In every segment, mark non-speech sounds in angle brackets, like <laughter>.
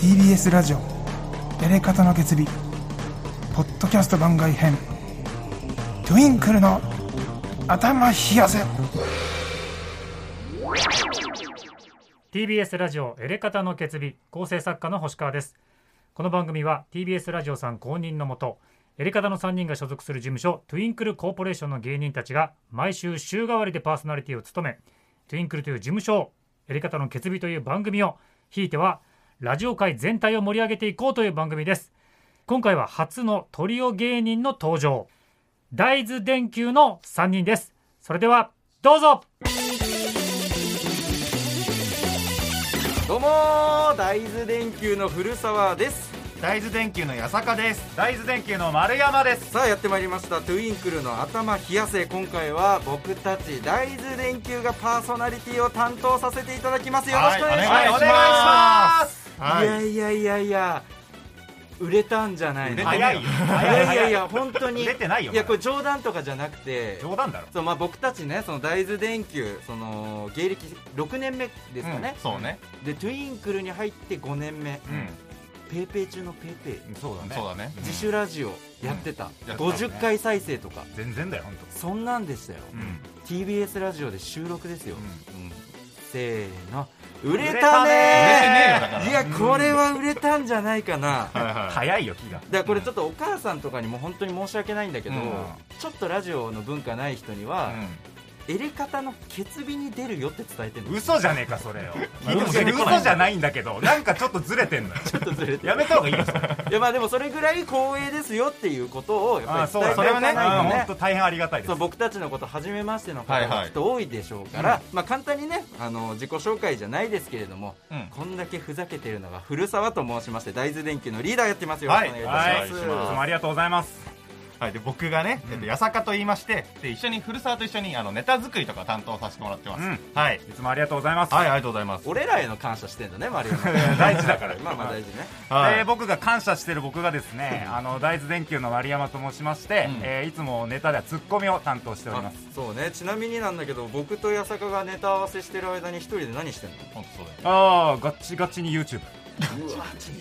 TBS ラジオエレカタの決日ポッドキャスト番外編トゥインクルの頭冷やせ。TBS ラジオエレカタの決日構成作家の星川です。この番組は TBS ラジオさん公認のもとエレカタの3人が所属する事務所トゥインクルコーポレーションの芸人たちが毎週週替わりでパーソナリティを務めトゥインクルという事務所をエレカタの決日という番組をひいてはラジオ界全体を盛り上げていこうという番組です。今回は初のトリオ芸人の登場。大豆電球の3人です。それではどうぞ。どうもー。大豆電球の古澤です。大豆電球の八坂です。大豆電球の丸山です。さあやってまいりました。トゥインクルの頭冷やせ。今回は僕たち大豆電球がパーソナリティを担当させていただきます。よろしくお願いします、はいお願いします。いはい。やいやいやいや売れたんじゃないの。売れてないよ。いやいやいや本当に。売れてないよいやこれ冗談とかじゃなくて。冗談だろ。そうまあ僕たちねその大豆電球その芸歴6年目ですかね、そうね。でトゥインクルに入って5年目、うん。ペーペー中のペーペー。そうだね。そうだね。自主ラジオやってた、やってたね。50回再生とか。全然だよ本そんなんでしたよ、当うん。TBS ラジオで収録ですよ、うん。うんせーの。売れたねいやこれは売れたんじゃないかな、早いよ気が。だこれちょっとお母さんとかにも本当に申し訳ないんだけど、うん。ちょっとラジオの文化ない人には、うエレカタの決日に出るよって伝えてるの。嘘じゃねえかそれよ。<laughs> 聞いても出てこない。嘘じゃないんだけどなんかちょっとずれてんのよ。<laughs> ちょっとずれてやめた方がいいよそれ。いやまあでもそれぐらい光栄ですよっていうことをやっぱり伝えてそれはね。本当大変ありがたいです。そう僕たちのこと初めましての方はいはい。がきっと多いでしょうから、まあ、簡単にねあの自己紹介じゃないですけれども、うん。こんだけふざけてるのが古澤と申しまして大豆電球のリーダーやってますよ、はい。よろしくお願いいたします、はい。いもありがとうございますはいで僕がねえっと八坂と言いましてで一緒に古澤と一緒にあのネタ作りとか担当させてもらってます。うん。はい。いつもありがとうございます。はいありがとうございます。俺らへの感謝してんだねマリオ <laughs> 大事だからまあまあ大事ね。<laughs> はい。えー僕が感謝してる僕がですねあの大豆電球の丸山と申しまして、うん。えーいつもネタではツッコミを担当しております。あそうね。ちなみになんだけど僕と八坂がネタ合わせしてる間に一人で何してんの？本当そうだよ。ああガッチガチに YouTube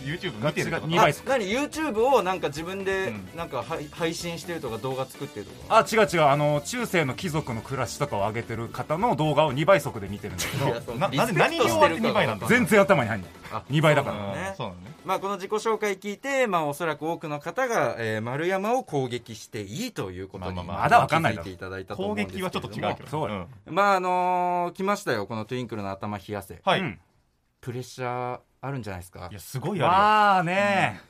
YouTube 見てると？ガチがあ2倍速何？YouTube をなんか自分でうん。なんかはい配信してるとか動画作ってるとか？あ違う違う。あの中世の貴族の暮らしとかを上げてる方の動画を2倍速で見てるんだけいやどななぜ何に終わって二倍なんだ全然頭に入んない。あ2倍だから。そうなのね。うんそうなのね。まあ、この自己紹介聞いて、まあ、おそらく多くの方が、えー丸山を攻撃していいということに、まあまあまあ。まだわかんないだろ。気づいていただいたと思う攻んですけれども。撃はちょっと違うけどそうよ。んまああのー来ましたよこのトゥインクルの頭冷やせ。はい。うん。プレッシャーあるんじゃないですか？いやすごいあまあね、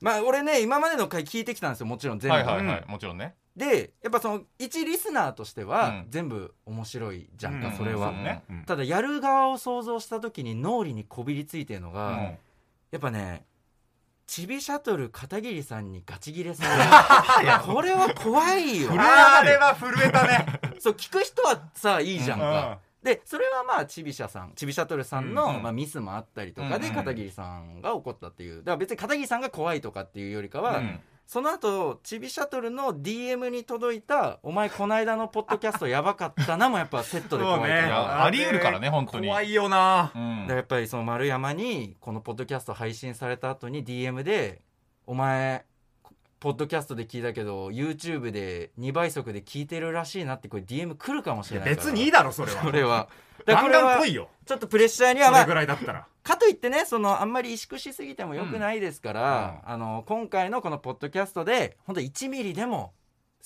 まあ俺ね今までの回聞いてきたんですよもちろん全部、るよはいはい。はいもちろんね。でやっぱその一リスナーとしては、うん。全部面白いじゃんか、うんそれは、ね。うん。ただやる側を想像した時に脳裏にこびりついてるのが、うん。やっぱねちびシャトル片桐さんにガチギレされる。<laughs> これは怖いよ。あれは震えたね。<laughs> そう聞く人はさいいじゃんうんか、でそれはまあちびしゃさんちびシャトルさんの、うんまあ、ミスもあったりとかでうん片桐さんが怒ったっていう。だから別に片桐さんが怖いとかっていうよりかは、うん。その後ちびシャトルの DM に届いた「お前この間のポッドキャストやばかったな」もやっぱセットで怖いか。そうね。ら。いやあり得るからね本当に。怖いよな。うん。だからやっぱりその丸山にこのポッドキャスト配信された後に DM で「お前ポッドキャストで聞いたけど YouTube で2倍速で聞いてるらしいな」ってこれ DM 来るかもしれないから。別にいいだろそれは。それは。だからガンこれはガン来いよ。ちょっとプレッシャーにはまあそれぐらいだったら。かといってねそのあんまり萎縮しすぎてもよくないですから、あの今回のこのポッドキャストで本当1ミリでも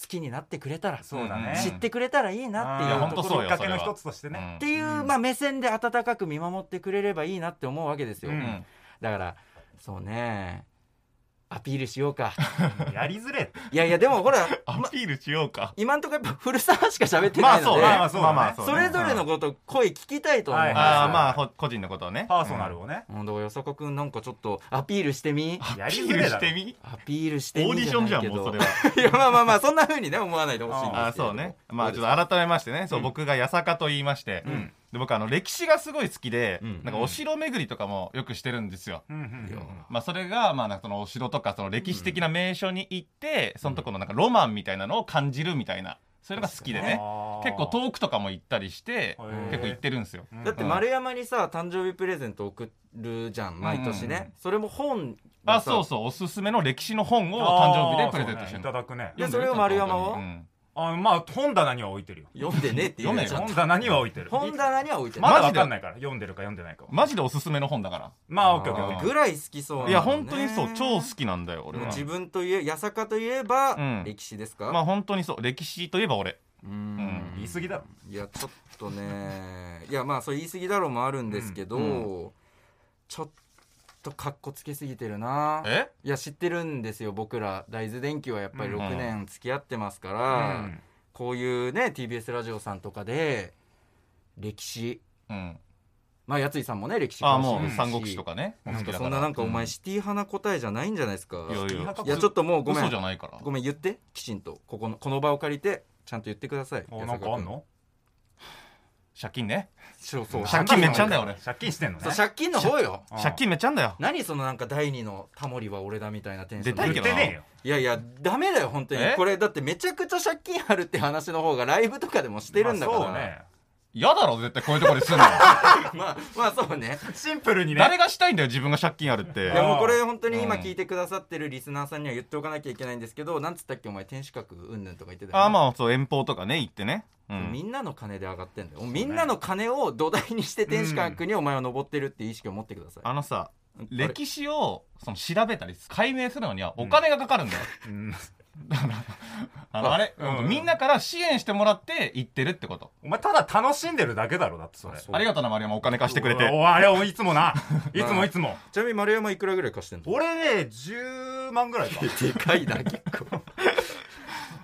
好きになってくれたらそうだね。知ってくれたらいいなっていう本当そうよきっかけの一つとしてね、うんっていう、まあ、目線で温かく見守ってくれればいいなって思うわけですよ、うんうん。だからそうねアピールしようか。<laughs> やりづれ。いやいやでもほら、まアピールしようか。今んとこやっぱ古澤しか喋ってないので、まあそうねまあそうだ。ねまあまあそうね。それぞれのこと声聞きたいと思うんですよ、はいああまあほ個人のことをね。パーソナルをね、うん。だからよさこくんなんかちょっとアピールしてみ。やアピールりづれだろしてみ？アピールしてみオーディションじゃんもうそれは。いやまあまあまあそんな風にね思わないでほしいんですけれど。あーそうね。まあちょっと改めましてね。そう僕が八坂と言いまして。んで僕あの歴史がすごい好きでうん。なんかお城巡りとかもよくしてるんですよ。うんまあそれがまあなんかそのお城とかその歴史的な名所に行ってそのとこのなんかロマンみたいなのを感じるみたいなそれが好きでね。結構遠くとかも行ったりしてー。結構行ってるんですよ。うん。だって丸山にさ誕生日プレゼント送るじゃん毎年ね、うん。うんそれも本あそうそうおすすめの歴史の本を誕生日でプレゼントしてあーそうねいるただくね。でそれを丸山は？うんあまあ本棚には置いてるよ。読んでねって言うじゃん本棚には置いてる。本棚には置いてる。まだマジで？わかんないから読んでるか読んでないかは。マジでおすすめの本だから。まあオッケーオッケーぐらい好きそうね。いや本当にそう超好きなんだよ俺は。自分といえ八坂といえば、うん。歴史ですか、まあ本当にそう。歴史といえば俺。うん。うん。言い過ぎだろ。いやちょっとね。いやまあそれ言い過ぎだろうもあるんですけど、うん。ちょっとかっこつけすぎてるな。え？いや知ってるんですよ。僕ら大豆電機はやっぱりうん6年付き合ってますから、うん。こういうね TBS ラジオさんとかで歴史。うん。まあやついさんもね歴史ああも詳しいうし三国志とかね。なんかそんななんかお前うシティ派な答えじゃないんじゃないですか、いやいや。いやちょっともうごめん。嘘じゃないから。ごめん言ってきちんと。ここのこの場を借りてちゃんと言ってください。おなんかあんの？<sighs> 借金ねそうそう。借金めっちゃあんだよ俺。借金してんのね。そう借金の方よ。借金めっちゃあんだよ。何そのなんか第二のタモリは俺だみたいなテンション。出たいけどな。言ってねえよ。いやいやダメだよ本当に。え？これだってめちゃくちゃ借金あるって話の方がライブとかでもしてるんだから、まあそうね嫌だろ絶対こういうところですんの。<laughs> まあまあそうね。シンプルにね。誰がしたいんだよ自分が借金あるって。いやもうこれ本当に今うん。聞いてくださってるリスナーさんには言っておかなきゃいけないんですけどなんつったっけお前天守閣うんぬんとか言ってたよね。ああまあそう遠方とかね行ってね。うん。みんなの金で上がってんだよ。みんなの金を土台にして天守閣にお前は登ってるっていう意識を持ってください、あのさ歴史をその調べたり解明するのにはお金がかかるんだよ、うん <laughs> あのあれ、うんみんなから支援してもらって行ってるってこと。お前ただ楽しんでるだけだろだってそれ。ありがとうな丸山お金貸してくれて。おあれおいつもな。<laughs> いつもいつも。ちなみに丸山いくらぐらい貸してんの？俺ね10万ぐらいか <laughs> でかいな結構。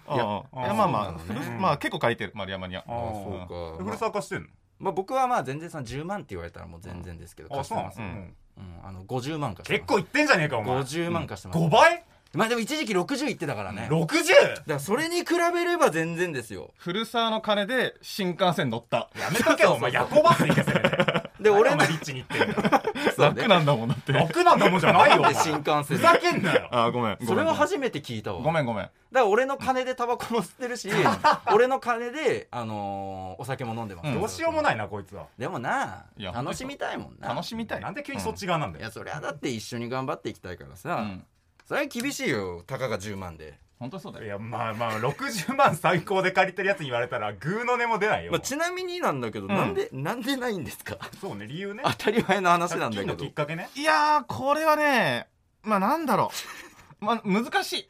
ああ。いやいやまあまあ、まあ結構借りてる丸山には。あそうか。古沢貸してんの？まあ、僕はまあ全然さ10万って言われたらもう全然ですけどあそうなんです貸してます、うん。うんあの50万貸してます。結構いってんじゃねえかお前。50万貸してます、5倍？まあでも一時期60いってたからね、だか 60? らそれに比べれば全然ですよ。古沢の金で新幹線乗った。やめとけよ <laughs> お前夜行バス行けせめて。<laughs> で俺の俺のリッチに行ってんだよ。<laughs> そうね。楽なんだもんだって。楽なんだもんじゃないよお前で新幹線でふざけんなよ。あごめんごめん。それは初めて聞いたわ。ごめんごめん。だから俺の金でタバコも吸ってるし俺の金で、あのーお酒も飲んでます、うん。どうしようもないなこいつは。でもないや楽しみたいもんな。楽しみたい。なんで急にそっち側なんだよ。いやそりゃだって一緒に頑張っていきたいからさ、うんそれは厳しいよたかが10万で、本当そうだよ。いやまあまあ60万最高で借りてるやつに言われたらグーの音も出ないよ。まあ、ちなみになんだけど、ん。なんでなんでないんですか？そうね理由ね。当たり前の話なんだけど。借金のきっかけね。いやーこれはねまあなんだろう。まあ難しい。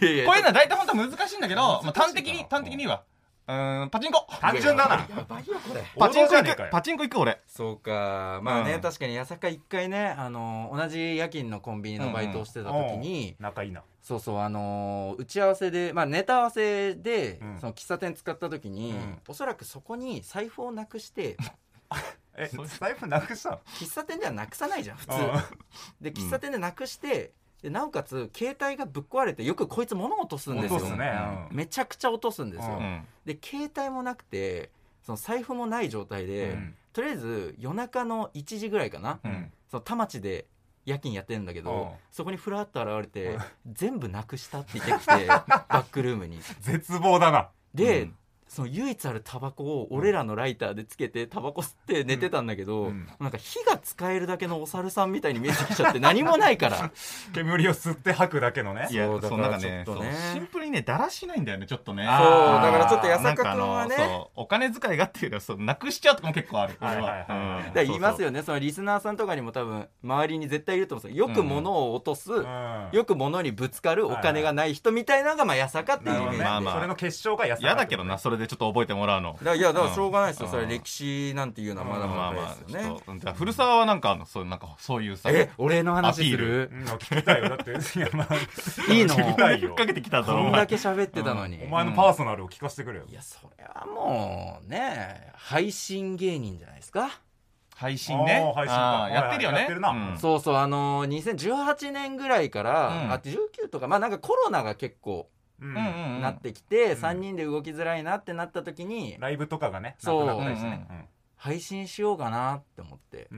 いやいやこういうのは大体本当は難しいんだけど、まあ、端的に端的にはうーんパチンコ。単純だなやばいよ。これ。パチンコ行くパチンコ行く俺。そうか。まあね、うん。確かに八坂一回ねあの同じ夜勤のコンビニのバイトをしてた時に、仲いいな。そうそうあのー打ち合わせでまあネタ合わせで、うん。その喫茶店使った時に、うん。おそらくそこに財布をなくして <laughs> え財布なくしたの？喫茶店ではなくさないじゃん普通。うん。で喫茶店でなくしてでなおかつ携帯がぶっ壊れてよくこいつ物落とすんですよ。ね。うん。めちゃくちゃ落とすんですよ、ううん。で携帯もなくてその財布もない状態で、うん。とりあえず夜中の1時ぐらいかな、うん。その田町で夜勤やってるんだけど、う。んそこにふらっと現れて、うん。全部なくしたって言ってきて <laughs> バックルームに。絶望だな。で、うんその唯一あるタバコを俺らのライターでつけてタバコ吸って寝てたんだけど、うん。なんか火が使えるだけのお猿さんみたいに見えてきちゃって何もないから。<laughs> 煙を吸って吐くだけのね。いやそうだからねちょっとね。シンプルにねだらしないんだよねちょっとね。あそうーだからちょっと八坂なんかあ君はねお金遣いがっていうよりはそうなくしちゃうとかも結構あるはいは言いますよよね。そのリスナーさんとかにも多分周りに絶対いると思うんですよ。よく物を落とす、うん。よく物にぶつかるお金がない人みたいなのがまあ八坂っていうイメージねまあまあそれの結晶が安嫌だけどなそれでちょっと覚えてもらうの。いやだからしょうがないですよ、うん。それ歴史なんていうのはまだまだですよ。ね、ちょっとじゃあ古澤はなんかあのそうなんかそういうさえ俺の話すアピるうん聞きたいよ。だって <laughs> いやまあいいの？聞きたいかけてきたぞこんお前だけ喋ってたのに、お前のパーソナルを聞かせてくれよ。いやそれはもうね配信芸人じゃないですか、配信ね。配信やってるよね。やってるな。うん。そうそうあのー2018年ぐらいから、うん。あ19とかまあなんかコロナが結構うんうんうんうんなってきて、ん。3人で動きづらいなってなった時に、ライブとかがねそう。なくなったりしてね配信しようかなって思って。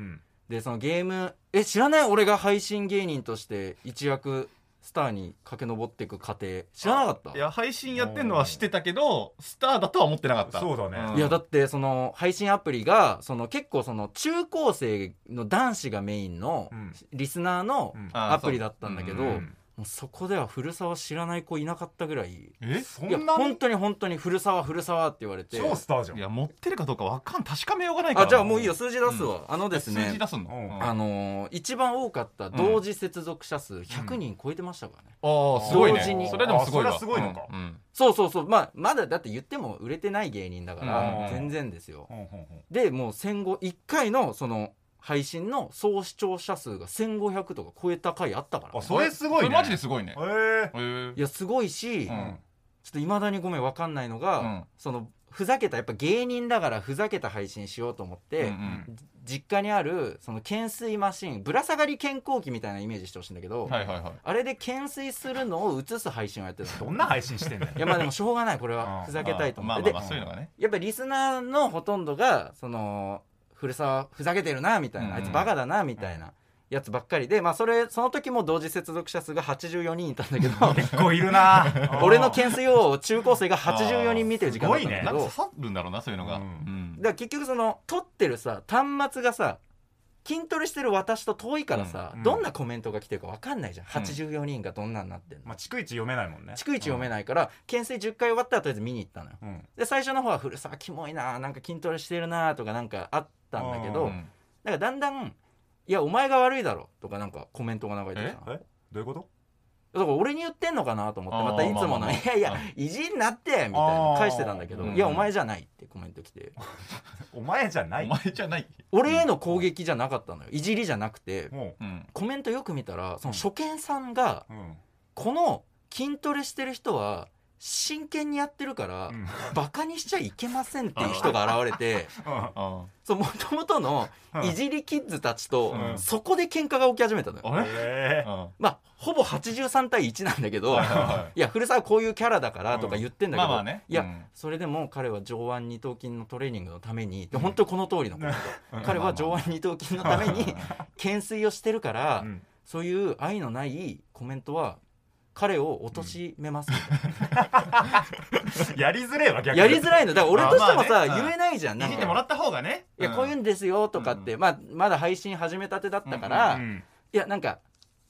でそのゲームえ知らない俺が配信芸人として一躍スターに駆け上っていく過程。知らなかった？いや配信やってんのは知ってたけどスターだとは思ってなかった。そうだね。んいやだってその配信アプリがその結構その中高生の男子がメインのうん。リスナーのアプリだったんだけど、うんもうそこでは古澤知らない子いなかったぐらい。え？いやそんなに？本当に本当に古澤古澤って言われて。超スターじゃん。いや持ってるかどうかわかん確かめようがないから。あじゃあもういいよ。数字出すわ、あのです数ね字出すの、うん。うんあのー一番多かった同時接続者数100人超えてましたからね、ああすごい同時に。ねそれでもすごいわ。あそれはすごいのか。うんうん。そうそうそう。まあまだだって言っても売れてない芸人だから、うん。全然ですよ、うんうんうん。でもう戦後1回のその配信の総視聴者数が1500とか超えた回あったから、ね、あそれすごいね。マジですごいね。へえ。いやすごいし、うん。ちょっといまだにごめん分かんないのが、うん。そのふざけたやっぱ芸人だからふざけた配信しようと思って、うんうん。実家にあるその懸垂マシンぶら下がり健康器みたいなイメージしてほしいんだけど、はいはいはい。あれで懸垂するのを映す配信をやってたの。どんな配信してんだよ。いやまあでもしょうがないこれうん。はふざけたいと思まあって、まあまあそういうのがね。でやっぱりリスナーのほとんどがその古澤ふざけてるなみたいな、うんあいつバカだなみたいなやつばっかりでまあそれその時も同時接続者数が84人いたんだけど結構いるな。<laughs> 俺の懸垂を中高生が84人見てる時間だったんだけど、なんか刺さるんだろうなそういうのが。ううんん。だから結局その撮ってるさ端末がさ筋トレしてる私と遠いからさ、うん。どんなコメントが来てるか分かんないじゃん、ん。84人がどんなんなってんの、まあ逐一読めないもんね。逐一読めないから懸垂10回終わったらとりあえず見に行ったのよ。うん。で最初の方は古澤キモいななんか筋トレしてるなとかなんかあったんだけど、うん。だからだんだん「いやお前が悪いだろ」とかなんかコメントが流れてきたの。え？どういうこと？だから俺に言ってんのかなと思ってまたいつもの「まあまあまあ。いやいやいじんなって」みたいな返してたんだけど「あーいやお前じゃない」ってコメント来て。<laughs> お前じゃなおい前じゃない。俺への攻撃じゃなかったのよ。いじりじゃなくて。もうん。コメントよく見たらその初見さんがううん。この筋トレしてる人は真剣にやってるからうん。バカにしちゃいけませんっていう人が現れてあそうもともとのうん。いじりキッズたちとうん。そこで喧嘩が起き始めたのよ。まあほぼ83対1なんだけどはいや古澤こういうキャラだからとか言ってんだけど、まあまあね。いや、うんそれでも彼は上腕二頭筋のトレーニングのためにで本当にこの通りのこと、うん。彼は上腕二頭筋のために懸垂をしてるから、うん。そういう愛のないコメントは彼を貶めますみたいな、<laughs> やりづれえわ逆に。やりづらいの。だから俺としてもさ、まあまあね。言えないじゃんなんてもらった方がね。いやこういうんですよとかって、まあ、まだ配信始めたてだったから、うんいやなんか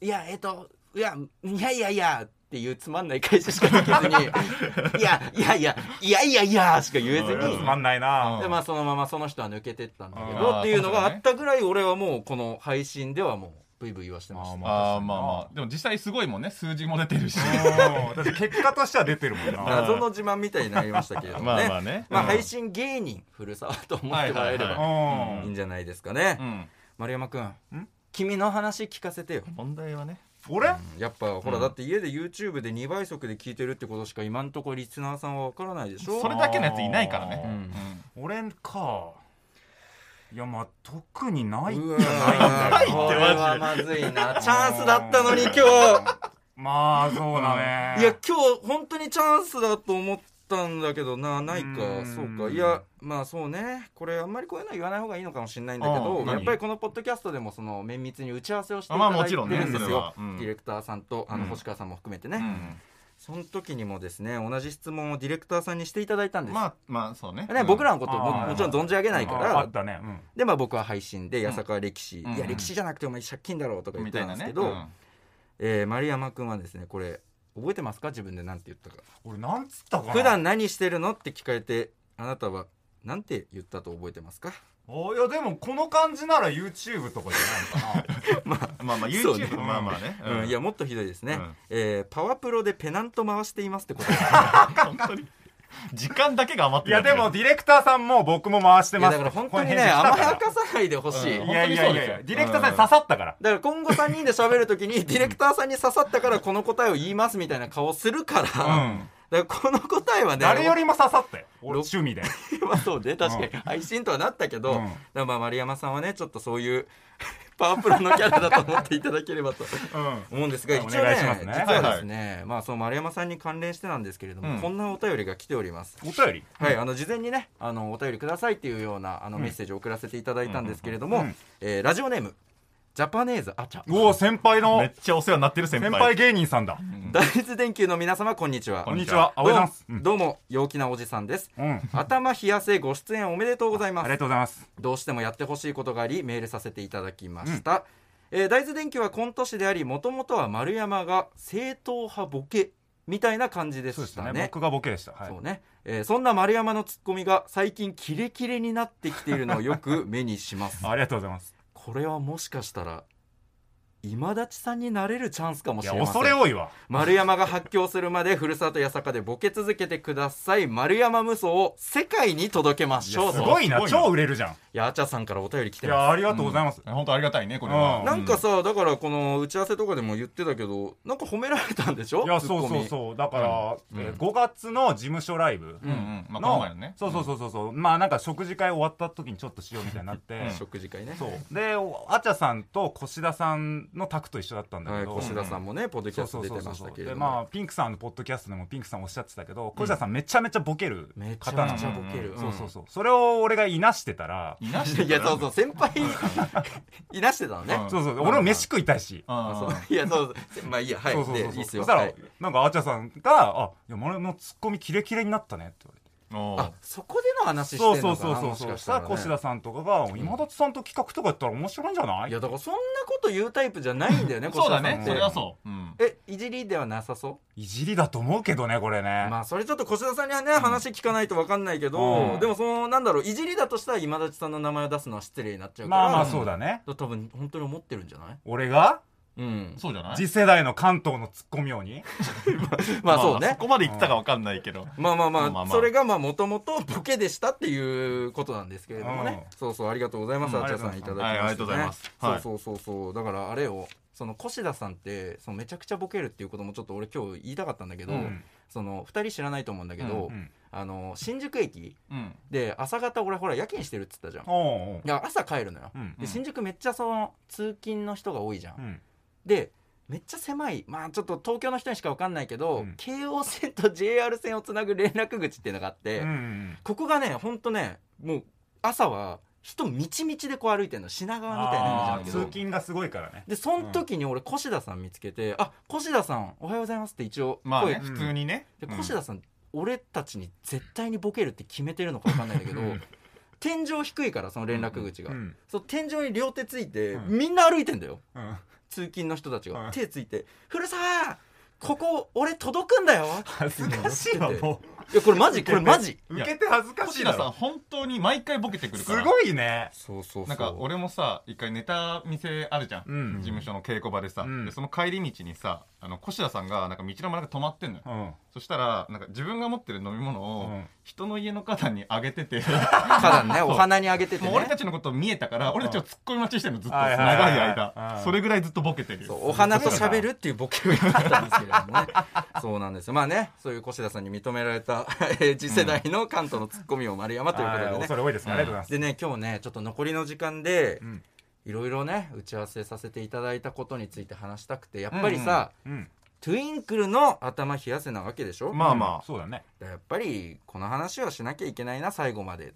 いやえっ、といやいやいやいやっていうつまんない返ししかできずに <laughs> いやいやいやいやいやいやしか言えずにつまんないな。でまあそのままその人は抜けてったんだけどっていうのがあったぐらい俺はもうこの配信ではもうブイブイ言わしてました。ああまあまあ。でも実際すごいもんね。数字も出てるし。<laughs> うんだって結果としては出てるもんな謎の自慢みたいになりましたけれどもね。<laughs> まあまあね。まあうん。配信芸人古澤と思ってもらえれはいばうん。いいんじゃないですかね。うん。丸山君ん君の話聞かせてよ。問題はね。俺？やっぱほらうんだって家で YouTube で2倍速で聞いてるってことしか今んとこリスナーさんは分からないでしょ。それだけのやついないからね。うん。俺かいやまあ特にないうわじゃないんだよー。これはまずいな。チャンスだったのに今日。まあそうだね。いや今日本当にチャンスだと思ったんだけどな。ないか。うんそうかいやまあそうね。これあんまりこういうのは言わない方がいいのかもしれないんだけあどやっぱりこのポッドキャストでもその綿密に打ち合わせをしていあまあただいてるもちろんですよ。それは、うん。ディレクターさんとあのうん。星川さんも含めてね、うんその時にもですね同じ質問をディレクターさんにしていただいたんです、まあまあそうね。ね、僕らのことももちろん存じ上げないかああらったね。うん。でまあ僕は配信で八坂は歴史、うん。いや歴史じゃなくてお前借金だろうとか言ってみたいなね。たん。ですけど、えー丸山君はですねこれ覚えてますか？自分で何て言ったか。俺なんつったかな。普段何してるの？って聞かれてあなたは何て言ったと覚えてますか？おいやでもこの感じなら YouTube とかじゃないかな。<laughs> まあまあそうね。YouTube まあまあね。うん、いやもっとひどいですね、うん。えーパワプロでペナント回していますってことです。本当に。時間だけが余っていやでもディレクターさんも僕も回してます。だから本当にこね甘やかさないでほしい、うん。いやいやいやいや。ディレクターさんに刺さったから。だから今後3人で喋るときにディレクターさんに刺さったからこの答えを言いますみたいな顔するから、うんだからこの答えはね誰よりも刺さったよ俺ろ趣味で。まあそうね確かに。配信とはなったけど、うん。まあ丸山さんはねちょっとそういうパワープロのキャラだと思っていただければとうん。思うんですがお一応ね願いしますね。実はですね、まあその丸山さんに関連してなんですけれども、うん。こんなお便りが来ております。お便り？はい、あの事前にねあのお便りくださいっていうようなあのうん。メッセージを送らせていただいたんですけれども、うん。えーラジオネームジャパネーズアチャおお先輩の。めっちゃお世話になってる先輩。先輩芸人さんだ。大豆電球の皆様こんにちは。こんにちは。あおはようございますうん。どうも陽気なおじさんです。うん。頭冷やせご出演おめでとうございます。ありがとうございます。どうしてもやってほしいことがありメールさせていただきました、えー大豆電球はコント師でありもともとは丸山が正統派ボケみたいな感じでそうでしたしたねね。僕がボケでした。はい。そうね、えーそんな丸山のツッコミが最近キレキレになってきているのをよく目にします。<laughs> ありがとうございますこれはもしかしたら今立さんになれるチャンスかもしれません。恐れ多いわ。丸山が発狂するまでふるさと八坂でボケ続けてください。丸山無双を世界に届けましょう。とすごいな。超売れるじゃん。いやあちゃさんからお便り来いてまやありがとうございます。本当ありがたいねこれは。うん。すなんかさだからこの打ち合わせとかでも言ってたけどなんか褒められたんでしょ？いやそうそうそう。だからうん。えー5月の事務所ライブ。うん。うん。まあこのの前のね。そうそうそうそうそう。まあなんか食事会終わった時にちょっとしようみたいになって。<laughs> 食事会ね。そう。であちゃさんと越田さんのタクと一緒だったんだはいけど越田さんもねポッドキそうャスト出てましたけどあピンクさんのポッドキャストでもピンクさんおっしゃってたけど越田さんめちゃめちゃボケる方なの。めちゃボケる。そうそうそう。それを俺がいなしてたら。いなしていやそうそう先輩 <laughs> いなしてたのね。うん。そうそう。俺も飯食いたいし。いやそうまあいいやはい。そうそうそうでいいっすよ。そしたらはい。なんかあちゃさんが「あいや俺のツッコミキレキレになったね」って言われて。あそこでの話してそうんそうのかなもしそうそうそうかしたら越田さんとかが今立さんと企画とかやったら面白いんじゃない？いやだからそんなこと言うタイプじゃないんだよねそうだね。それはそう。うん。えいじりではなさそいじりだと思うけどねこれね、うまあそれちょっと越田さんにはね話聞かないと分かんないけど、うん。でもそのなんだろういじりだとしたら今立さんの名前を出すのは失礼になっちゃうからまあまあそうだね。多分本当に思ってるんじゃない？俺が？うん。そうじゃない？次世代の関東のツッコミ王に？<laughs> まあそうね。そこまで言ってたかわかんないけど。まあまあまあ、まあまあそれがまあもともとボケでしたっていうことなんですけれどもね、うそうそうありがとうございます、うん。あちゃさんいただきまして、ね。はいありがとうございます。はい。そうそうそう。そうだからあれをその越田さんってそのめちゃくちゃボケるっていうこともちょっと俺今日言いたかったんだけど、うん。その2人知らないと思うんだけど、うん。あの新宿駅。うん。で朝方俺ほら夜勤してるっつったじゃん。いおうおうや朝帰るのよ、うん。で新宿めっちゃその通勤の人が多いじゃん、うんでめっちゃ狭い。まあちょっと東京の人にしか分かんないけど、うん。京王線と JR 線をつなぐ連絡口っていうのがあって、うんうんここがねほんとねもう朝は人みちみちでこう歩いてるの品川みたいなイメージなんだけど。通勤がすごいからね。でその時に俺越田さん見つけて「あ越田さんおはようございます」って一応声、まあね普通にね。でうん。越田さん、俺たちに絶対にボケるって決めてるのか分かんないんだけど天井低いからその連絡口が、うん。そう天井に両手ついて、うん。みんな歩いてんだよ。うん通勤の人たちが、うん手ついて「古澤ここ俺届くんだよ」恥ずかしいわもいやこれマジこれマジ。う受けて恥ずかしい越田さん本当に毎回ボケてくるから。すごいね。そうそうそう。なんか俺もさ一回ネタ見せあるじゃん、うん。事務所の稽古場でさ、うん。でその帰り道にさあの越田さんがなんか道の真ん中止まってんのよ、うん。そしたらなんか自分が持ってる飲み物をうん。人の家の方にあげてて、花壇ねお花にあげててね。もう俺たちのこと見えたから俺たちを突っ込み待ちしてるのずっと。はい長はいいはい。間。うん。それぐらいずっとボケてる。よそうお花と喋るっていうボケをやったんですけれどもね。<laughs> そうなんですよ。まあねそういう越田さんに認められたえー次世代の関東のツッコミを丸山ということでね。れ多いですありがとうございますでね今日ねちょっと残りの時間でうんいろいろね打ち合わせさせていただいたことについて話したくてやっぱりさ、うんトゥインクルの頭冷やせなわけでしょ、まあまあそうだね。やっぱりこの話はしなきゃいけないな最後まで。おお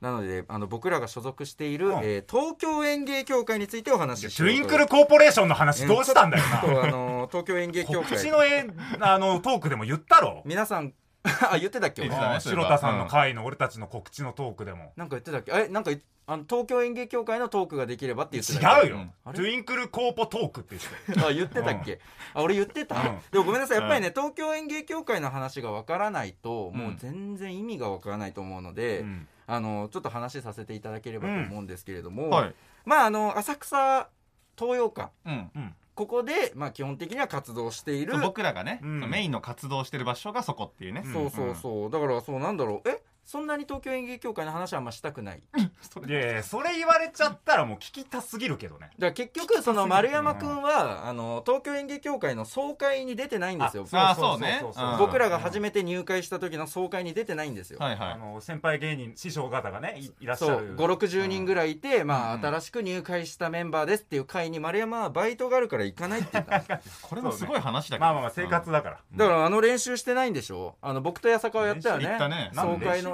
なのであの僕らが所属している、うん。えー東京園芸協会についてお話ししようと。トゥインクルコーポレーションの話どうしたんだよな。<laughs> そうあの東京園芸協会。告知のえあのトークでも言ったろ。皆さん <laughs> あ言ってたっけ俺言ってたね白田さんの回の俺たちの告知のトークでも。なんか言ってたっけえなんかいあの東京園芸協会のトークができればって言ってたっけ？違うよ。うん。あれ？トゥインクルコーポトークって言ってあ言ってたっけ、あ俺言ってた、うん。でもごめんなさいやっぱりね、東京園芸協会の話がわからないと、もう全然意味がわからないと思うので、たうん。あのちょっと話させていただければと思うんですけれども、はい。まああの浅草東洋館。うん。うんここで、まあ、基本的には活動している。僕らがね、うんメインの活動してる場所がそこっていうね、うそうそうそうだからそうなんだろうえそんなに東京園芸協会の話はあんましたくない。それいやいやそれ言われちゃったらもう聞きたすぎるけどね。だから結局その丸山君は、あの東京園芸協会の総会に出てないんですよ。ああそうね。うん。僕らが初めて入会した時の総会に出てないんですよ、はいはい。あの先輩芸人師匠方がねいいらっしそうゃる560人ぐらいいて、まあうん新しく入会したメンバーですっていう会に丸山はバイトがあるから行かないって言ったんです <laughs> これもすごい話だけど。まあまあまあ生活だから。だからあの練習してないんでしょ。あの僕と八坂はやったよね。練習行ったね。総会の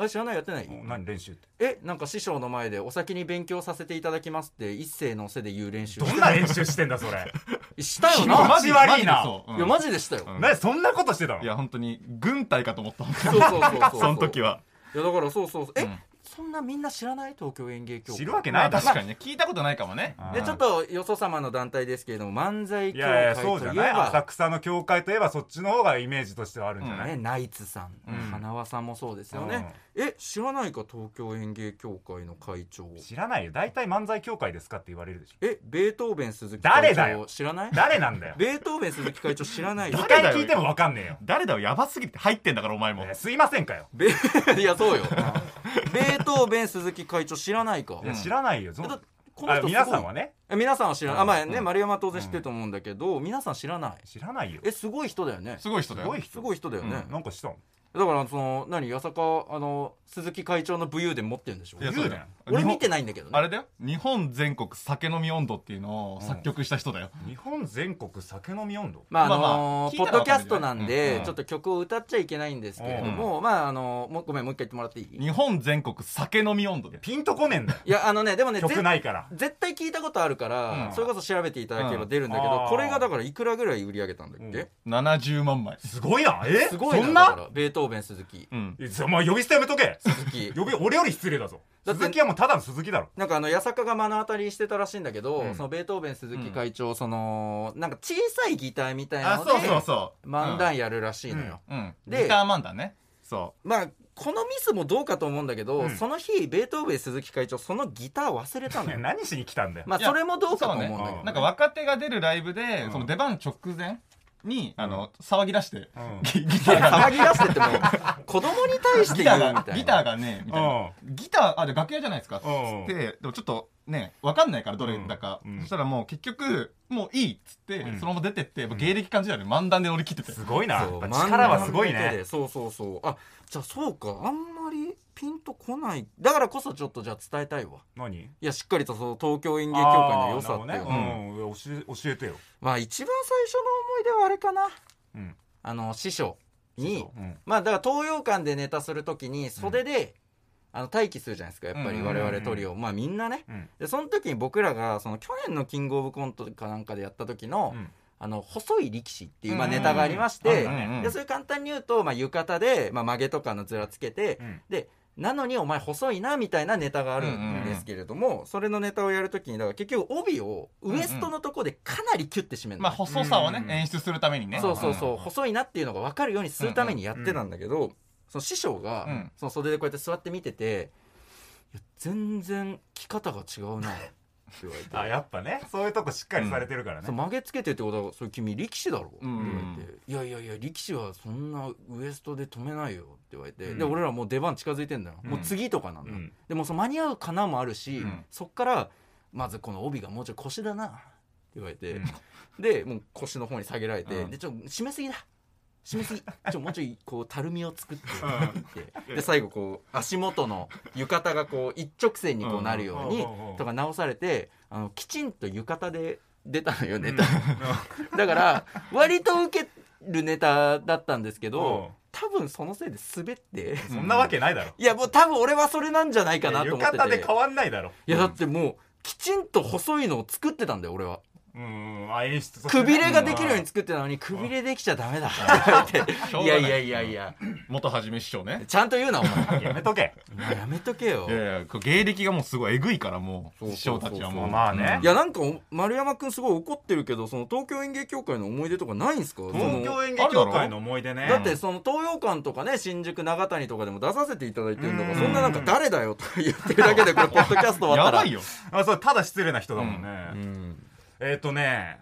あれ知らないやってない？うん何練習って。えなんか師匠の前でお先に勉強させていただきますって一斉のせで言う練習。どんな練習してんだそれ。<laughs> したよ気な持ち悪いなマジでそう。うん。いやマジでしたよ、うん。何そんなことしてたの？いや本当に軍隊かと思ったそうそうそうそう。<laughs> その時は。いやだからそうそうそう。え、うんそんなみんな知らない東京演芸協会。知るわけまない。だろあ確かにね。聞いたことないかもね。でちょっとよそ様の団体ですけれども漫才い協やいや会そうじゃない。といえば浅草の教会といえばそっちの方がイメージとしてはあるんじゃない、ね、ナイツさん、うん。花輪さんもそうですよね、え知らないか東京演芸協会の会長知らないよ。大体漫才協会ですかって言われるでしょ。えベートーベン鈴木会誰だよ。長知らない？誰なんだよ。ベートーベン鈴木会長知らない2よ回聞いても分かんねえよ。誰だよやばすぎて入ってんだからお前も。えーすいませんかよ。ベ <laughs> いやそうよ <laughs> ベートーベン鈴木会長知らないか。いや知らないよ。この人皆さんはね。え皆さんは知らないあまあね、うん。丸山は当然知ってると思うんだけど、皆さん知らない。知らないよ。えすごい人だよね。すごい人だよ。すごい人すごい人だよね、なんかしたの？だからその何？八坂あの鈴木会長の武勇伝持ってるんでしょいや言うじゃん俺見てないんだけどね。あれだよ。日本全国酒飲み温度っていうのを作曲した人だよ。日本全国酒飲み温度？まああのまあまあポッドキャストなんで、うん。ちょっと曲を歌っちゃいけないんですけれども、まああのもうごめんもう一回言ってもらっていい？日本全国酒飲み温度で。ピンとこねえんだ。よいやあのねでもねぜ曲ないから。絶対聞いたことあるから、うん。それこそ調べていただければ出るんだけど、これがだからいくらぐらい売り上げたんだっけ、70万枚。すごいな。え？すごいそなんだからベートーベン鈴木。うん。呼び捨てやめとけ鈴木。<laughs> 呼び俺より失礼だぞ。だって鈴木はもうただの鈴木だろ。なんかあの八坂が目の当たりにしてたらしいんだけど、うん。そのベートーベン鈴木会長、そのなんか小さいギターみたいなのであそうそうそう。漫談やるらしいのよ、うん。うん。でギター漫談ね。そまあこのミスもどうかと思うんだけど、うん。その日ベートーベン鈴木会長そのギター忘れたのよ。<laughs> 何しに来たんだよ。まあいやそれもどうかと思うんだけど、うん。なんか若手が出るライブでうん。その出番直前にあの騒ぎ出してうん。<laughs> ギギターが。騒ぎ出してっても子供に対してギター言うみたいな。がギターがねみたいな。ギターあで楽屋じゃないですか。うん。ででもちょっとね分かんないからどれだか、うん。うんそしたらもう結局もういいっつって、うん。そのまま出てって、もう芸歴感じないで漫談で乗り切ってて。すごいなやそうっぱ力はすごいね。でそうそうそう。あじゃあそうかあんまりピンとこない。だからこそちょっとじゃあ伝えたいわ。何？いやしっかりとその東京演芸協会の良さっていう。ね。うん。教えてよ。まあ一番最初の思い出はあれかな。うん。あの師匠にうん。まあだから東洋館でネタするときに袖で、あの待機するじゃないですか。やっぱりうん。我々トリオ、まあみんなね。うん。でその時に僕らがその去年のキングオブコントかなんかでやった時の、うん。あの細い力士っていう、まあ、うんネタがありまして、うん。うん。うん。でそれ簡単に言うと、まあ、浴衣で、まあ、曲げとかのずらつけて、うん。でなのにお前細いなみたいなネタがあるんですけれども、それのネタをやるときにだから結局帯をウエストのとこでかなりキュッて締めるの、まあ細さをね、うん演出するためにね。そうそうそう、うん細いなっていうのが分かるようにするためにやってたんだけど、その師匠が、うん。その袖でこうやって座って見てて「いや全然着方が違うな」言われて。あやっぱね。そういうとこしっかりされてるからね。そう曲げつけてってことはそれ君力士だろ？って言わうんれて「いやいやいや力士はそんなウエストで止めないよ」って言われて、うんで俺らもう出番近づいてんだよ、うんもう次とかなんだ、うんでもその間に合うかなもあるし、うんそっからまずこの帯がもうちょい腰だなって言われて、うんでもう腰の方に下げられて、うんでちょっと締めすぎだ締めす。ぎちょもうちょいこうたるみを作ってで最後こう足元の浴衣がこう一直線にこうなるようにうん。とか直されてあのきちんと浴衣で出たのよネタ、だから割と受けるネタだったんですけど多分そのせいで滑って。そんなわけないだろ。いやもう多分俺はそれなんじゃないかなと浴思ってて。衣で変わんないだろ。いやだってもうきちんと細いのを作ってたんだよ俺はうんあ演くびれができるように作ってたのにくびれできちゃダメだ。い。いやいやいやいや。元はじめ師匠ね。ちゃんと言うなお前。やめとけ。やめとけよ。いやいやこれ芸歴がもうすごいえぐいからもそう。う師匠たちはもう。まあね。いやなんかお丸山君すごい怒ってるけどその東京演芸協会の思い出とかないんすか？そ東の京演芸協会の思い出ね。だってその東洋館とかね新宿長谷とかでも出させていただいてるんだからうん。そんななんか誰だよとか言ってるだけでこれポッドキャスト終わったら。やばいよ。あそうただ失礼な人だもんね、うん、えっ、とね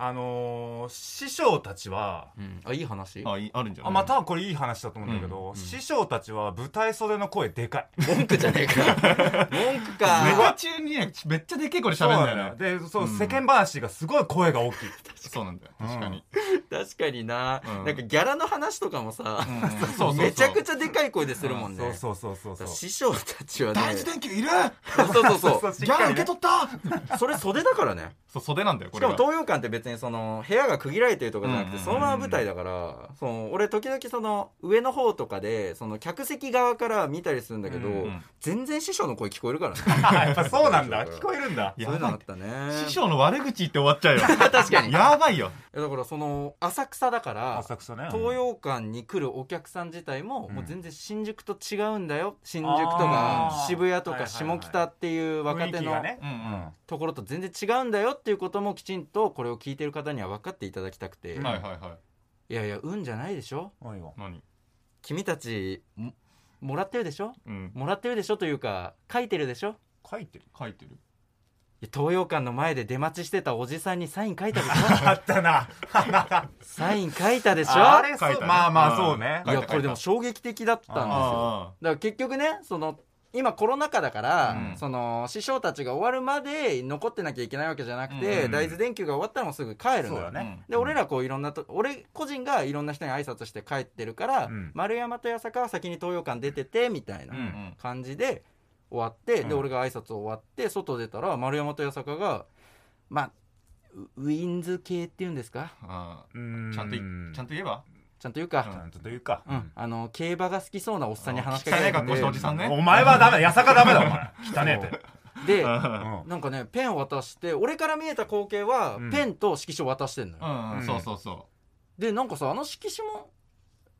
あのー師匠たちはうん、あいい話？あいあるんじゃない？あまあ多分これいい話だと思うんだけど、うん。師匠たちは舞台袖の声でかい。文句じゃねえか <laughs> 文句か。ネタ中にねめっちゃでけえ声で喋るんだよね。でそう、うん。世間話がすごい声が大きい。そうなんだよ。確かに。確かにな、うん。なんかギャラの話とかもさ、うんうん。<laughs> そうそうそう。めちゃくちゃでかい声でするもんね、そうそうそうそうそう。師匠たちはね。大事電球いる！そうそうそう。そうしっギャかりねラ受け取ったそれ袖だからねそう袖なんだよこしれはかも東洋館って別にその部屋が区切られてるとかじゃなくて、そのまま舞台だからその俺時々その上の方とかでその客席側から見たりするんだけど、全然師匠の声聞こえるからね。あ <laughs> やっぱそうなんだ。<laughs> 聞こえるんだ。そういうのあったね。師匠の悪口言って終わっちゃうよ。<laughs> 確かに。いやばいよ。やだからその浅草だから浅草ね。東洋館に来るお客さん自体も、うん。もう全然新宿と違うんだよ。新宿とか渋谷とか下北っていう若手のところと全然違うんだよっていうこともきちんとこれを聞いてる方には分かっていただきたくて、うんいはいはい。はいやいや運じゃないでしょ。何が？何？君たちももらってるでしょ？うん。もらってるでしょというか書いてるでしょ？書いてる？書いてる。いや東洋館の前で出待ちしてたおじさんにサイン書いたでしょ？<laughs> あったな。<laughs> サイン書いたでしょ？あれそう。書いたね。まあまあうん。そうね。いやこれでも衝撃的だったんですよ。だかあら結局ねその今コロナ禍だから、うん。その師匠たちが終わるまで残ってなきゃいけないわけじゃなくて、うん。大豆電球が終わったらもうすぐ帰るのよ。ね。で俺らこういろんなと俺個人がいろんな人に挨拶して帰ってるから、うん。丸山と八坂は先に東洋館出ててみたいな感じで終わって、でうん。俺が挨拶終わって外出たら丸山と八坂がまあウウィンズ系っていうんですか？ちゃんといちゃんと言えば？ちゃんというか、ちゃんとというか。うん。あの競馬が好きそうなおっさんに話しかけ汚いられて格好したおじさんね。お前はダメ八坂ダメだお前。汚ねえって。<laughs> でうん。なんかねペン渡して俺から見えた光景は、うん。ペンと色紙を渡してんのよ、うんううん。んそうそうそでなんかさあの色紙も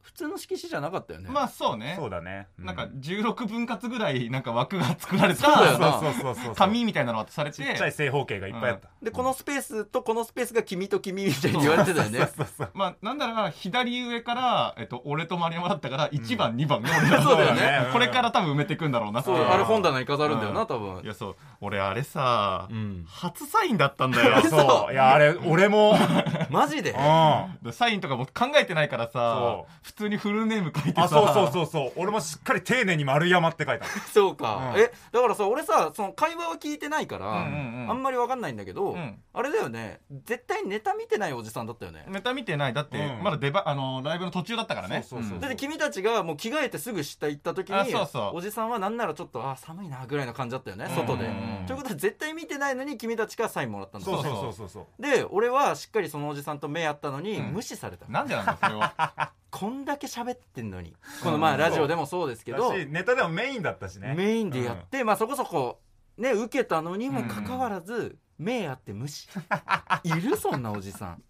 普通の色紙じゃなかったよね。うまあそうね。そうだね。なんか16分割ぐらいなんか枠が作られた。そうだよなそうそうそうそう。紙みたいなの渡されて。ちっちゃい正方形がいっぱいあった。でこのスペースとこのスペースが君と君みたいに言われてたよね。<laughs> そうそうまあなんだら左上から、えっと、俺と丸山だったから1番、2番が俺らそうだよね。うん。これから多分埋めていくんだろうなってそう。うんあれ本棚に飾るんだよな、うん。多分。いやそう。俺あれさ、うん。初サインだったんだよ。<laughs> そう。いやあれ俺も。<laughs> マジで？うん。サインとかも考えてないからさそう。普通にフルネーム書いてさ。あそうそうそうそう。俺もしっかり丁寧に丸山って書いた。の <laughs> そうか、うん。えだからさ俺さその会話は聞いてないから、うんうんうん。あんまりわかんないんだけど、うん。あれだよね。絶対ネタ見てないおじさんだったよね。ネタ見てない。だって、うん。まだ出番あのライブの途中だったからね。そうそうそうだって君たちがもう着替えてすぐ下行った時にあそうそう。おじさんはなんならちょっとあ寒いなぐらいの感じだったよね外で、ということは絶対見てないのに君たちからサインもらったんだ。そうそうそうそう。そうで俺はしっかりそのおじさんと目合ったのにうん。無視された、なんでなんだそれはこんだけ喋ってんのに。<laughs> このまあラジオでもそうですけど、だしネタでもメインだったしね。メインでやって、まあそこそこね受けたのにもかかわらず、目あって無視。いる？そんなおじさん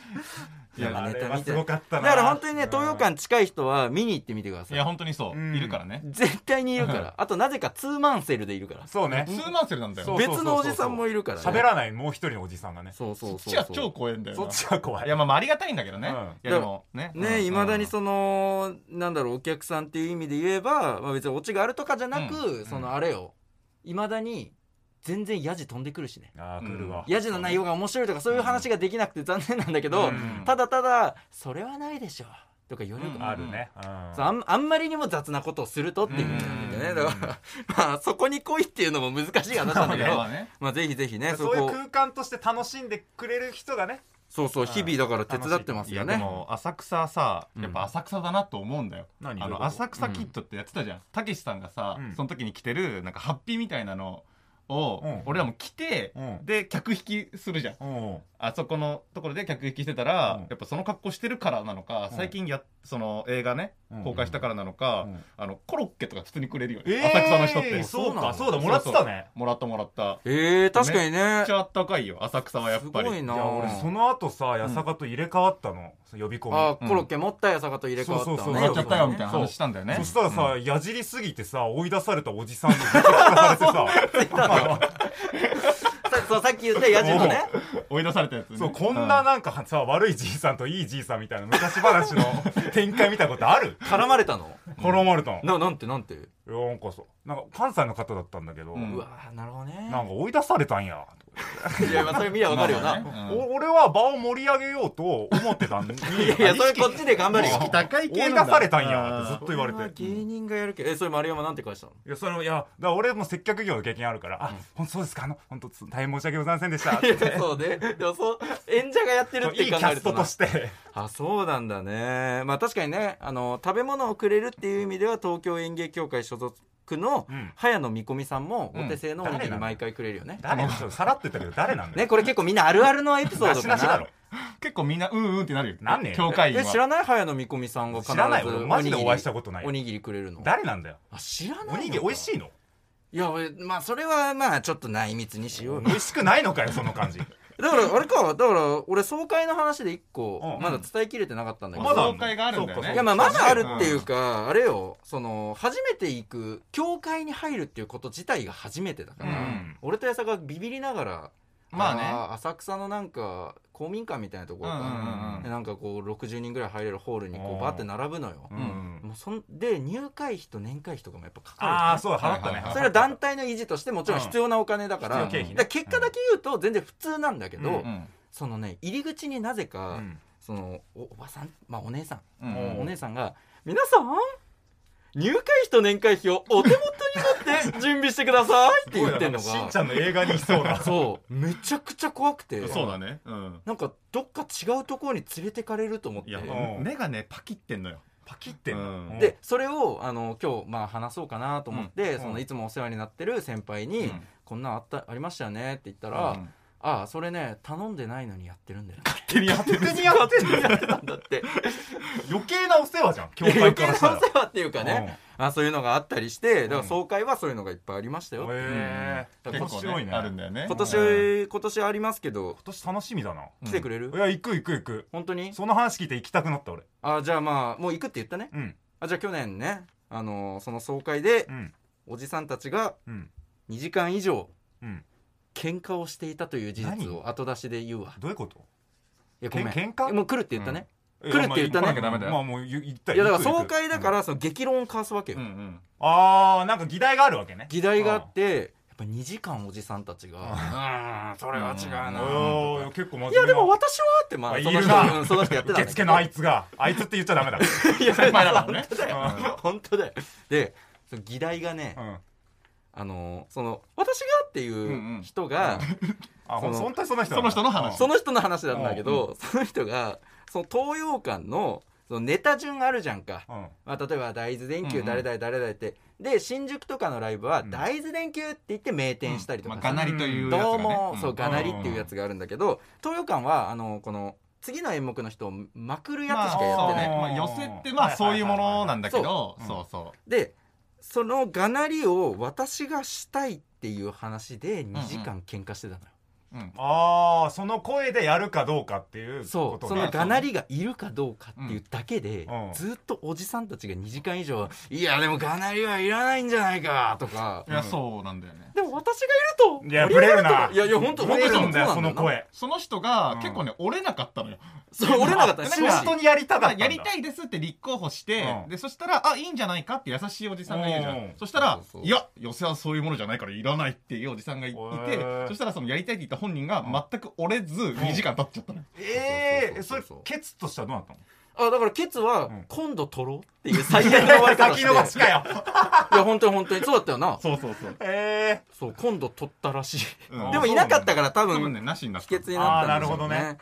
<laughs> いやネタ見て。ごかったな。だから本当にね東洋館近い人は見に行ってみてください。いや本当にそう、うん。いるからね。絶対にいるから。<laughs> あとなぜかツーマンセルでいるから。そうね。ツーマンセルなんだよ。別のおじさんもいるからね。喋らないもう一人のおじさんがね。そうそうそうそっちは超怖いんだよな。そっちは怖い。いやまあまあありがたいんだけどね、うん。いやでもね。ねいまだにのそのなんだろうお客さんっていう意味で言えば、まあ、別にオチがあるとかじゃなく、うそのあれよいまだに全然ヤジ飛んでくるしね。ああ来るわ。ヤジの内容が面白いとかそういう話ができなくて残念なんだけど、うん。ただただそれはないでしょとか言われるか。ら、うん。あるね。そうあんあんまりにも雑なことをするとっていう。意味なん。だよね、だからまあそこに来いっていうのも難しい話なんだけど <laughs> まあね。まあぜひぜひねそそういうこ空間として楽しんでくれる人がねそうそう日々だから手伝ってますよね。も浅草さうん。やっぱ浅草だなと思うんだよ、あの何どこ浅草キッドってやってたじゃん。たけしさんがさ、うん。その時に着てるなんかハッピーみたいなのを、うん。俺らも着て、うん。で客引きするじゃんあそこのところで客引きしてたら、うん。やっぱその格好してるからなのか、うん。最近やその映画ね、うん。公開したからなのか、うん。あのコロッケとか普通にくれるよ、えー浅草の人って。そうかそそうだもらってたね。もらったもらった。えー、確かにね。めっちゃあったかいよ浅草はやっぱり。すごいな。いや俺その後さ八坂と入れ替わったの。呼び込み。あコロッケ持ったやさかと入れ替わったのね。そうそうそう。もらっちゃったよみたいなそう話したんだよね。そしたらさ、やじりすぎてさ追い出されたおじさんにめちゃくちゃされてさ。<laughs> さそうさっき言ったヤジのね。追い出されたやつね。そうこんななんかさ悪いじいさんといいじいさんみたいな昔話の展開見たことある？<laughs> 絡まれたの？絡まれたの、いななんてなんて？やなんかさなんか関西の方だったんだけど、うん。うわーなるほどね。なんか追い出されたんや。いやまあそれ見りゃわかるよな、俺は場を盛り上げようと思ってたんに <laughs> いやいやそれこっちで頑張るよ。意識高い追い出系なんだ。されたんやってずっと言われこれはて。芸人がやるけどえそれ丸山なんて返したの？いやそれもいやだから俺も接客業の経験あるから、あ本当そうですか？あの本当大変申し訳ございませんでした。っ <laughs> いやてそうねでもそう演者がやってるってそういいキャスト考えるとなとして。あそうなんだね。まあ確かにねあの食べ物をくれるっていう意味では東京園芸協会所属区のうん。早野みこみさんもうん。お手製のおにぎり毎回くれるよね、誰さらってたけど誰なんだよ。ねこれ結構みんなあるあるのエピソーなドかな。しなしだろ。結構みんなうんうんってなるよ。なんね教会員知らない？早野みこみさんが必ず知らない俺マジでお会いしたことない。おにぎりくれるの。誰なんだよ。あ知らないおにぎり美味しいの？いや俺まあそれはまあちょっと内密にしよう美味しくないのかよその感じだからあれか。だから俺総会の話で一個うん。まだ伝えきれてなかったんだけど、まだ総会があるんだよねいやまあまだあるっていうか、あれよ。その初めて行く教会に入るっていうこと自体が初めてだから、うん。俺とやさがビビりながらまあね。ー浅草のなんか公民館みたいなところか、うんうんうんうん。でなんかこう60人ぐらい入れるホールにこううんバーって並ぶのよ、うんもうそんで入会費と年会費とかもやっぱかかる。ああそうだ払ったねそれは団体の維持としてもちろん必要なお金だから,、うん。ら結果だけ言うと全然普通なんだけど、うんうん。そのね入り口になぜか、うん。そのおおばさんまあお姉さん。お姉さんが「皆さん？入会費と年会費をお手元に持って準備してください」って言ってんのしんがちゃんの映画にいそうな。<laughs> そう。めちゃくちゃ怖くて。そうだね。うん。なんかどっか違うところに連れてかれると思って。目がねパキってんのよ。パキってんの？うん。でそれをあの今日まあ話そうかなと思って、うん。そのいつもお世話になってる先輩に「うん。こんなんあったありましたよね」って言ったら「うんああそれね頼んでないのにやってるんだよ。ね」手にやってる。勝手にやってんのやってたんだって。<laughs> 余計なお世話じゃん教余計なお世会からしたら話っていうかね、あそういうのがあったりしてだから総会はそういうのがいっぱいありましたよ、うんへえうん。面結構白いねねあるんだよね。今年、うん今年ありますけど。今年楽しみだな。来てくれる、いや行く行く行く。本当に？その話聞いて行きたくなった俺。あじゃあまあもう行くって言ったね。うん。あじゃあ去年ねあのーその総会でうん。おじさんたちがうん。2時間以上うん喧嘩をしていたという事実を後出しで言うわ。どういうこと？いやごめん。喧嘩？もう来るって言ったね、来来るって言ったね。まあもう言言ったいやだから行く行く。総会だからその激論を交わすわけよ、うんうん。ああなんか議題があるわけね。議題があってやっぱ2時間おじさんたちが「うーんそれは違うな」結構いやでも私はってまあその人その人やってた受付のあいつがあいつって言っちゃダメだ。<laughs> いや先輩だからね。本当だよ。本当だよ。でその議題がね、うんあのその私がっていう人が、<laughs> あその本当にその人その人の話。その人の話なんだけど、その人がその東洋館のそのネタ順あるじゃんか、うん。まあ、例えば大豆電球誰々誰々って、で新宿とかのライブはん。大豆電球って言って名店したりとかがなりというやつがね。どうも、そううん。がなりっていうやつがあるんだけど東洋館はあのこの次の演目の人をまくるやつしかやってない、寄せってまあそういうものなんだけど。そう。そでそのがなりを私がしたいっていう話で2時間喧嘩してたのよ、ううん。ああその声でやるかどうかっていうそう。そことねのがなりがいるかどうかっていうだけで、うん。ずっとおじさんたちが2時間以上「いやでもがなりはいらないんじゃないか」とか。いやそうなんだよね「でも私がいるといやブレるな。いやいや本当ブレるんだよ本当その声。その人がうん。結構ね折れなかったのよ。そう折れなかった本当にやりたかったやりたいですって立候補して、うん。でそしたらあいいんじゃないかって優しいおじさんが言うじゃん、うん。そしたらそうそうそういや寄せはそういうものじゃないからいらないっていうおじさんがいい。てそしたらそのやりたいって言った本人が全く折れず2時間経っちゃったの。よ、ええそうれケツとしてはどうなったの？あだからケツはうん。今度取ろうっていう最悪の終わり方して。先延ばしかよ。いや本当に本当に。そうだったよな。そうそうそう、えそう今度取ったらしい。うん。でもいなかったから多多分分ねなしになった。秘訣になったんでしょうあーなるほどねね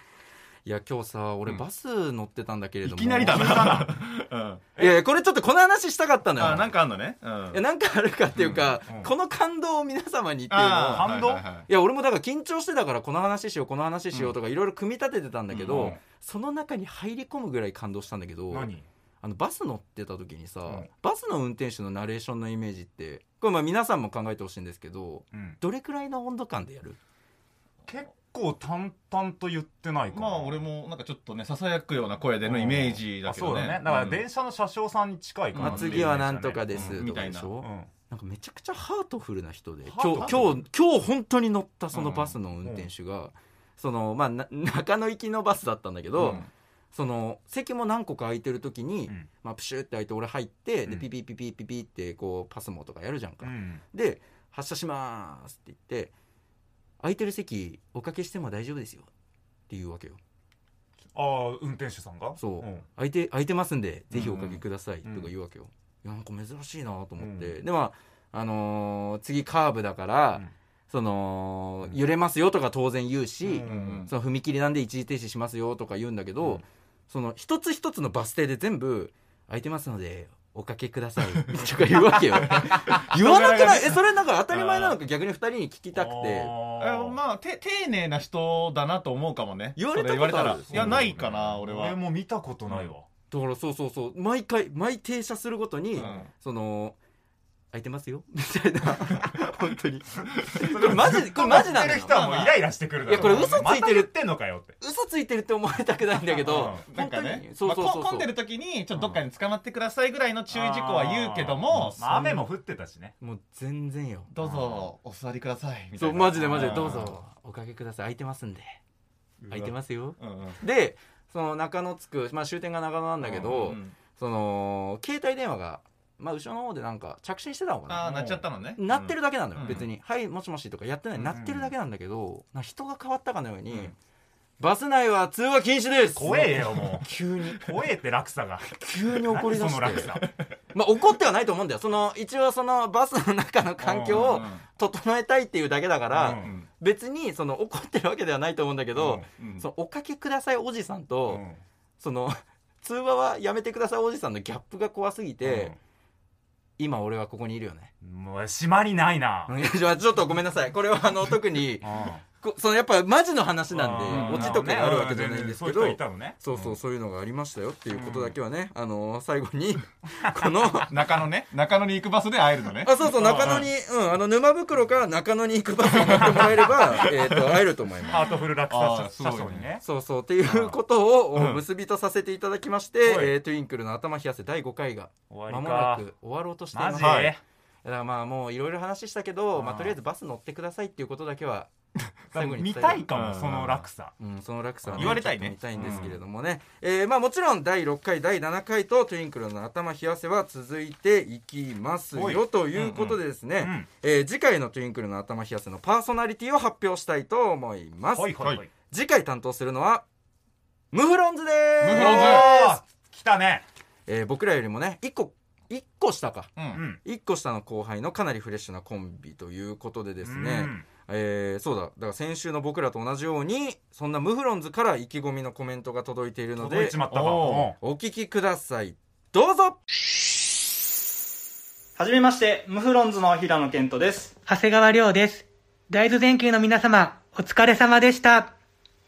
いや今日さ俺うん。バス乗ってたんだけれども。いきなりだな、<laughs> うん、いやこれちょっとこの話したかったのよ。あなんかあんのね、うん。いやなんかあるかっていうか、うんうん。この感動を皆様にっていうの感動はいはいはいい。や俺もだから緊張してたからこの話しようこの話しようとかいろいろ組み立ててたんだけど、うん。その中に入り込むぐらい感動したんだけど何？あのバス乗ってた時にさ、ん。バスの運転手のナレーションのイメージってこれまあ皆さんも考えてほしいんですけどうん。どれくらいの温度感でやる？結構淡々と言ってないかな。まあ俺もなんかちょっとねささやくような声でのイメージだけどね。あそうだね。だからうん。電車の車掌さんに近いかな。まあ次はなんとかですみうん。なんかめちゃくちゃハートフルな人で今ト？日今日今日本当に乗ったそのバスの運転手が、そのまあな中野行きのバスだったんだけど、うん。その席も何個か空いてる時に、うん。まあ、プシュって開いて俺入って、でうん。ピピピピピピってこうパスモとかやるじゃんか、うん。で発車しますって言って空いてる席おかけしても大丈夫ですよ。って言うわけよ。ああ運転手さんが？そう。ん。空いて空いてますんでぜひおかけください。とうんか言うわけよ、いやなんか珍しいなと思って、うでまああのー次カーブだから、うん。そのうん。揺れますよとか当然言うし、うんうん。その踏切なんで一時停止しますよとか言うんだけど、うん。その一つ一つのバス停で全部空いてますのでおかけください。<laughs> とか言うわけよ。<laughs> 言わなくないえそれなんか当たり前なのか。逆に二人に聞きたくて。あまあて丁寧な人だなと思うかもね。言われたそ言われたら。いやないかな俺は。俺も見たことないわ。だからそうそうそう。毎回毎停車するごとに、うん。その空いてますよ。<laughs> みたいな。<laughs> 本当に。これマジこれマジなのよ。人はもうイライラしてくるだろいやこれ嘘ついてる。ってんのかよって。嘘ついてるって思われたくないんだけど、なん本当に。かね。そうそうそうそう、まあこ混んでる時にちょっとどっかに捕まってくださいぐらいの注意事項は言うけどもまあ雨も降ってたしね。もう全然よ。どうぞお座りください。みたそいうなマジでマジで。どうぞ。おかけください。空いてますんで。空いてますよ。うんうん。でその中野つく、まあ、終点が中野なんだけど、うん。その携帯電話が、まあ、後ろの方でなんか着信してたのかな。ああなっちゃったのね。鳴ってるだけなのよ、うん。別に「はいもしもし」とかやってない。うん鳴ってるだけなんだけど、な人が変わったかのように、うん。バス内は通話禁止です。怖えよも <laughs> 急に。う怖えって落差が。急に怒り出その落差。まあ怒ってはないと思うんだよ。その一応そのバスの中の環境を整えたいっていうだけだから、うん別にその怒ってるわけではないと思うんだけど、うんそのおかけくださいおじさんと、うん。その通話はやめてくださいおじさんのギャップが怖すぎて、今俺はここにいるよね。もう締まりな。<laughs> いなちょっとごめんなさい。これはあの特にこそのやっぱマジの話なんでうん。オチとかがあるわけじゃないんですけどそうそうそういうのがありましたよっていうことだけはね、あの最後に <laughs> この中野ね。中野に行くバスで会えるのね。あそうそう中野に、うん、あの沼袋から中野に行くバスに乗ってもらえれば <laughs> えーと会えると思います。ハートフル落あー差すごいね車掌にね。そうそうっていうことをうん。結びとさせていただきまして、はい。えートゥインクルの頭冷やせ第5回が終まもなく終わろうとしています。だからまあもういろいろ話したけど、うんまあ、とりあえずバス乗ってくださいっていうことだけは <laughs> 見たいかもうん。その落差。うん、その落差は、言われたいね。見たいんですけれどもね、えーまあ、もちろん第6回第7回とトゥインクルの頭冷やせは続いていきますよということでですね、うんえー次回のトゥインクルの頭冷やせのパーソナリティを発表したいと思います、はいはいはい。次回担当するのはムフロンズです。ムフロンズ。来たね。えー僕らよりもね1個1個下か。ううん。ん1個下の後輩のかなりフレッシュなコンビということでですね、うんえーそうだだから先週の僕らと同じようにそんなムフロンズから意気込みのコメントが届いているので届いちまったかおお聞きくださいどうぞはじめまして、ムフロンズの平野健人です。長谷川亮です。大豆電球の皆様、お疲れ様でした。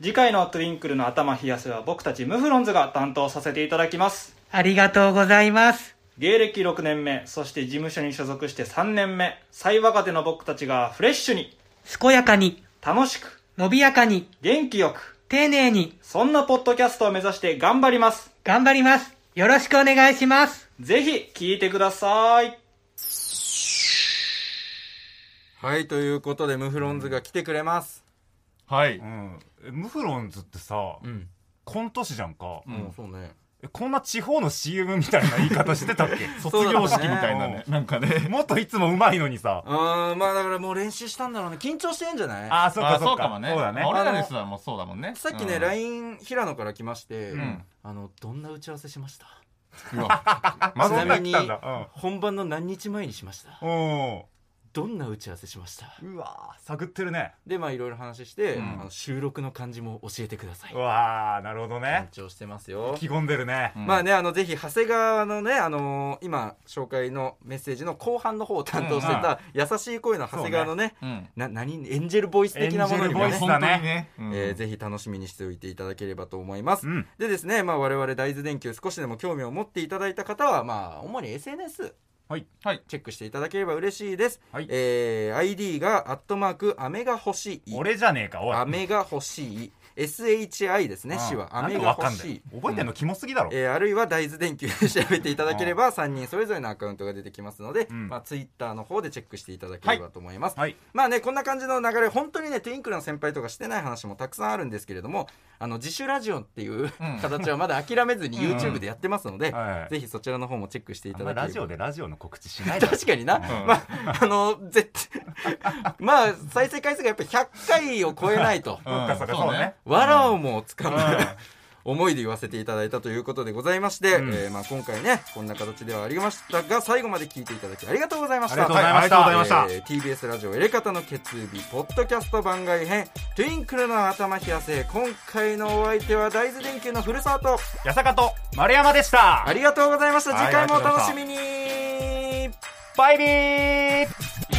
次回のトゥインクルの頭冷やせは僕たちムフロンズが担当させていただきます。ありがとうございます。芸歴6年目、そして事務所に所属して3年目、最若手の僕たちがフレッシュに、健やかに、楽しく、伸びやかに、元気よく、丁寧に、そんなポッドキャストを目指して頑張ります。頑張ります。よろしくお願いします。ぜひ聞いてください。はいということでムフロンズが来てくれますはいうんえムフロンズってさうん、コント師じゃんかもうそうねえこんな地方の CM みたいな言い方してたっけ？<laughs> 卒業式みたいなね。なんかね。もっといつもうまいのにさ。あーまあだからもう練習したんだろうね。緊張してんじゃない？ああそうあかそうか。そうかもね。そうだね。まあ俺らですらもそうだもんね。さっきね、うん。LINE 平野から来まして、ん。あのどんな打ち合わせしました？<laughs> ちなみに本番の何日前にしました？うんおどんな打ち合わせしました？ーうわー探ってるね。でまあいろいろ話して、うん。あの収録の感じも教えてください。うわーなるほど緊ね張してますよ。意気込んでるね。うん。まあねあのぜひ長谷川のねあのー今紹介のメッセージの後半の方を担当してた、優しい声の長谷川のねうん。な何エンジェルボイス的なものにもね。エンジェルボイス本当にねうん。えーぜひ楽しみにしておいていただければと思います、うん。でですね、まあ、我々大豆電球少しでも興味を持っていただいた方は、まあ、主に SNS はい。はい。チェックしていただければ嬉しいです、はい。えー ID がアットマークアメが欲しい俺じゃねえかおい。アメが欲しい SHI ですねうん。詩は。アなんでメが欲しい。覚えてんのキモすぎだろ。えーあるいは大豆電球で <laughs> 調べていただければ3人それぞれのアカウントが出てきますので、うん。まあ、ツイッターの方でチェックしていただければと思います、はい。まあねこんな感じの流れ本当にねトゥインクルの先輩とかしてない話もたくさんあるんですけれどもあの自主ラジオっていう、ん。形はまだ諦めずに <laughs> YouTube でやってますので、はいぜひそちらの方もチェックしていあただければ。ラジオでラジオの告知しないで確かにな、ん。まああの絶対 <laughs> まあ再生回数がやっぱ100回を超えないと。そうかそうか。そうねわらをもつかむ、うん思いで言わせていただいたということでございまして、うん。えーまあ、今回ねこんな形ではありましたが最後まで聞いていただきありがとうございました。ありがとうございました。はいえー TBS ラジオエレカタの決日ポッドキャスト番外編トゥインクルの頭冷やせ。今回のお相手は大豆電球の古澤と八坂と丸山でした。ありがとうございました。はい次回もお楽しみに。バイビー